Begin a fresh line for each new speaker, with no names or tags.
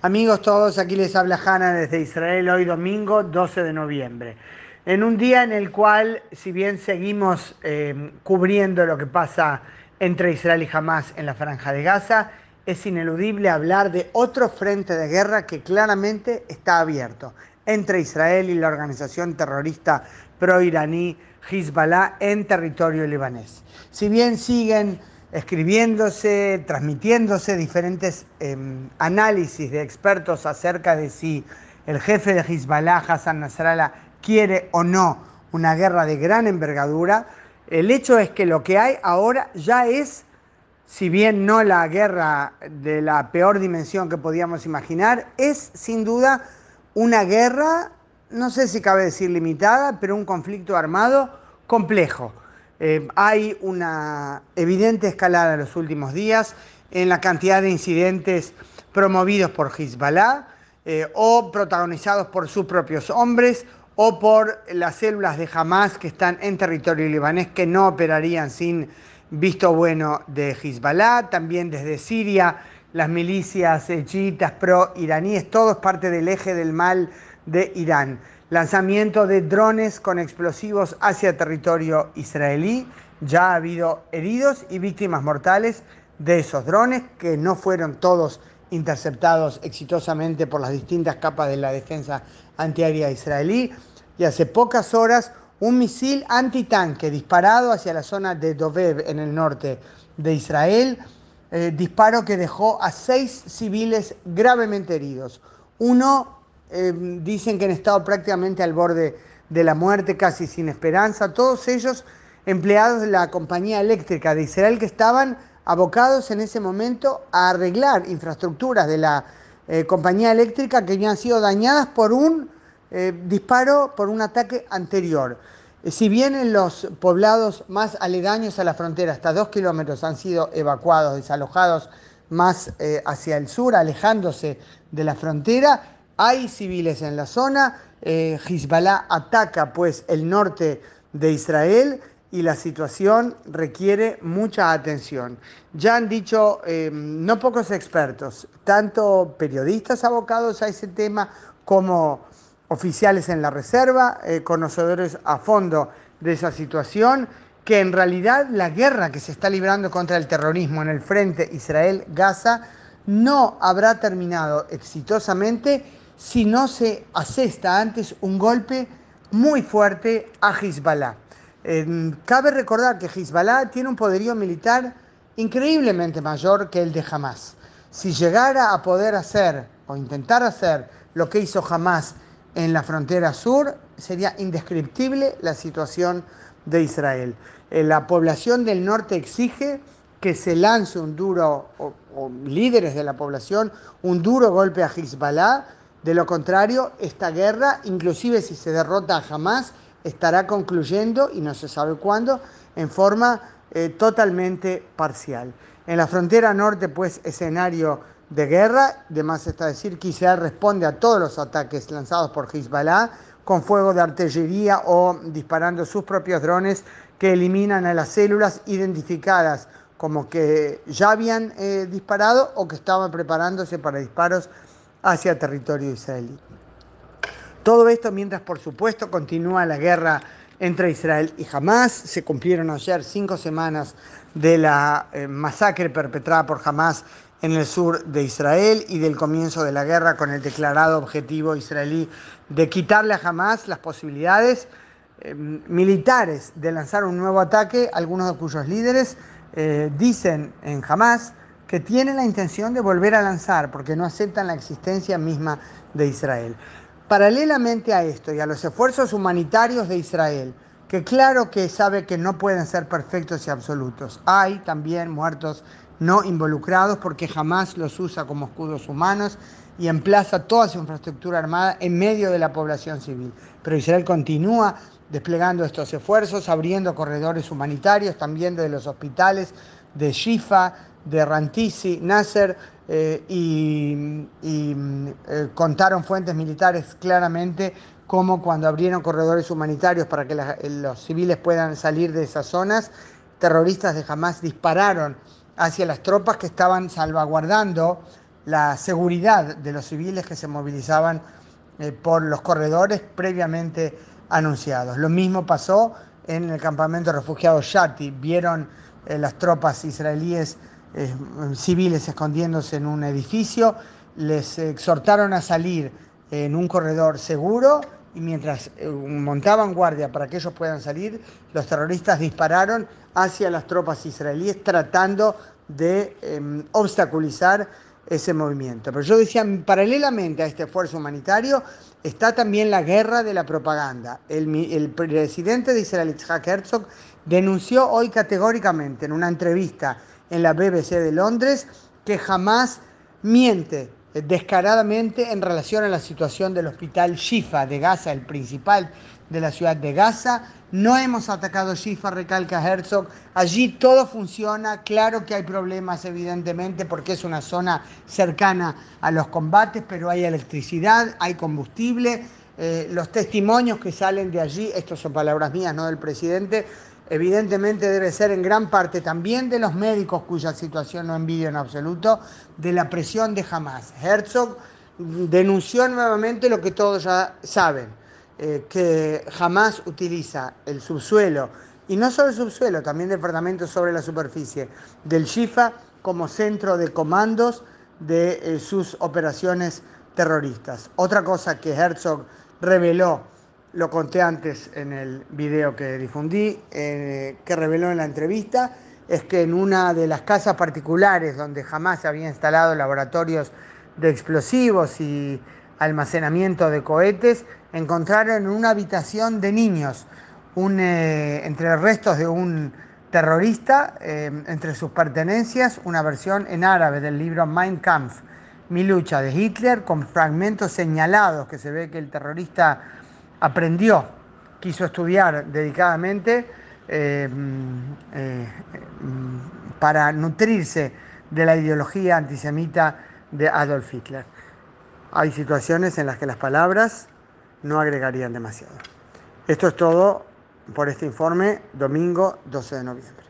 Amigos todos, aquí les habla Hanna desde Israel hoy domingo 12 de noviembre. En un día en el cual, si bien seguimos eh, cubriendo lo que pasa entre Israel y Hamas en la franja de Gaza, es ineludible hablar de otro frente de guerra que claramente está abierto entre Israel y la organización terrorista pro-iraní Hezbollah en territorio libanés. Si bien siguen escribiéndose, transmitiéndose diferentes em, análisis de expertos acerca de si el jefe de Hezbollah, Hassan Nasrallah, quiere o no una guerra de gran envergadura. El hecho es que lo que hay ahora ya es, si bien no la guerra de la peor dimensión que podíamos imaginar, es sin duda una guerra, no sé si cabe decir limitada, pero un conflicto armado complejo. Eh, hay una evidente escalada en los últimos días en la cantidad de incidentes promovidos por Hezbollah eh, o protagonizados por sus propios hombres o por las células de Hamas que están en territorio libanés que no operarían sin visto bueno de Hezbollah, también desde Siria, las milicias chiitas pro-iraníes, todo es parte del eje del mal de Irán lanzamiento de drones con explosivos hacia territorio israelí. Ya ha habido heridos y víctimas mortales de esos drones que no fueron todos interceptados exitosamente por las distintas capas de la defensa antiaérea israelí. Y hace pocas horas un misil antitanque disparado hacia la zona de Dovev en el norte de Israel, eh, disparo que dejó a seis civiles gravemente heridos. Uno Em, dicen que han estado prácticamente al borde de la muerte, casi sin esperanza, todos ellos empleados de la compañía eléctrica de Israel que estaban abocados en ese momento a arreglar infraestructuras de la eh, compañía eléctrica que habían sido dañadas por un eh, disparo, por un ataque anterior. Eh, si bien en los poblados más aledaños a la frontera, hasta dos kilómetros, han sido evacuados, desalojados más hacia el sur, alejándose de la frontera, hay civiles en la zona, eh, Hezbollah ataca pues el norte de Israel y la situación requiere mucha atención. Ya han dicho eh, no pocos expertos, tanto periodistas abocados a ese tema como oficiales en la reserva, eh, conocedores a fondo de esa situación, que en realidad la guerra que se está librando contra el terrorismo en el frente Israel-Gaza no habrá terminado exitosamente si no se asesta antes un golpe muy fuerte a Hezbollah. cabe recordar que Hezbollah tiene un poderío militar increíblemente mayor que el de Hamas. Si llegara a poder hacer o intentar hacer lo que hizo Hamas en la frontera sur, sería indescriptible la situación de Israel. Eh, la población del norte exige que se lance un duro, o líderes de la población, un duro golpe a Hezbollah de lo contrario, esta guerra, inclusive si se derrota jamás, estará concluyendo, y no se sabe cuándo, en forma eh, totalmente parcial. En la frontera norte, pues, escenario de guerra, de más está decir que Israel responde a todos los ataques lanzados por Hezbollah con fuego de artillería o disparando sus propios drones que eliminan a las células identificadas como que ya habían eh, disparado o que estaban preparándose para disparos hacia territorio israelí. Todo esto mientras, por supuesto, continúa la guerra entre Israel y Hamas. Se cumplieron ayer cinco semanas de la eh, masacre perpetrada por Hamas en el sur de Israel y del comienzo de la guerra con el declarado objetivo israelí de quitarle a Hamas las posibilidades eh, militares de lanzar un nuevo ataque, algunos de cuyos líderes eh, dicen en Hamas que tienen la intención de volver a lanzar porque no aceptan la existencia misma de Israel. Paralelamente a esto y a los esfuerzos humanitarios de Israel, que claro que sabe que no pueden ser perfectos y absolutos, hay también muertos no involucrados porque jamás los usa como escudos humanos y emplaza toda su infraestructura armada en medio de la población civil. Pero Israel continúa desplegando estos esfuerzos, abriendo corredores humanitarios también de los hospitales de Shifa, de Rantisi, Nasser, eh, y, eh, contaron fuentes militares claramente cómo cuando abrieron corredores humanitarios para que los civiles puedan salir de esas zonas, terroristas de Hamas dispararon hacia las tropas que estaban salvaguardando la seguridad de los civiles que se movilizaban eh, por los corredores previamente anunciados. Lo mismo pasó en el campamento de refugiados Shati. Vieron eh, las tropas israelíes eh, civiles escondiéndose en un edificio, les exhortaron a salir en un corredor seguro y mientras montaban guardia para que ellos puedan salir, los terroristas dispararon hacia las tropas israelíes tratando de em, obstaculizar ese movimiento. Pero yo decía, paralelamente a este esfuerzo humanitario está también la guerra de la propaganda. El, presidente de Israel, Itzhak Herzog, denunció hoy categóricamente en una entrevista en la BBC de Londres que jamás miente descaradamente en relación a la situación del hospital Shifa de Gaza, el principal de la ciudad de Gaza. No hemos atacado Shifa, recalca Herzog. Allí todo funciona. Claro que hay problemas, evidentemente, porque es una zona cercana a los combates, pero hay electricidad, hay combustible. Eh, los testimonios que salen de allí, estas son palabras mías, no del presidente, evidentemente debe ser en gran parte también de los médicos cuya situación no envidio en absoluto, de la presión de Hamas. Herzog denunció nuevamente lo que todos ya saben, eh, que Hamas utiliza el subsuelo, y no solo el subsuelo, también departamentos sobre la superficie del Shifa como centro de comandos de eh, sus operaciones terroristas. Otra cosa que Herzog reveló lo conté antes en el video que difundí, eh, que reveló en la entrevista, es que en una de las casas particulares donde jamás se había instalado laboratorios de explosivos y almacenamiento de cohetes, encontraron en una habitación de niños, un, eh, entre restos de un terrorista, eh, entre sus pertenencias, una versión en árabe del libro Mein Kampf, Mi lucha de Hitler, con fragmentos señalados que se ve que el terrorista aprendió, quiso estudiar dedicadamente eh, eh, para nutrirse de la ideología antisemita de Adolf Hitler. Hay situaciones en las que las palabras no agregarían demasiado. Esto es todo por este informe, domingo 12 de noviembre.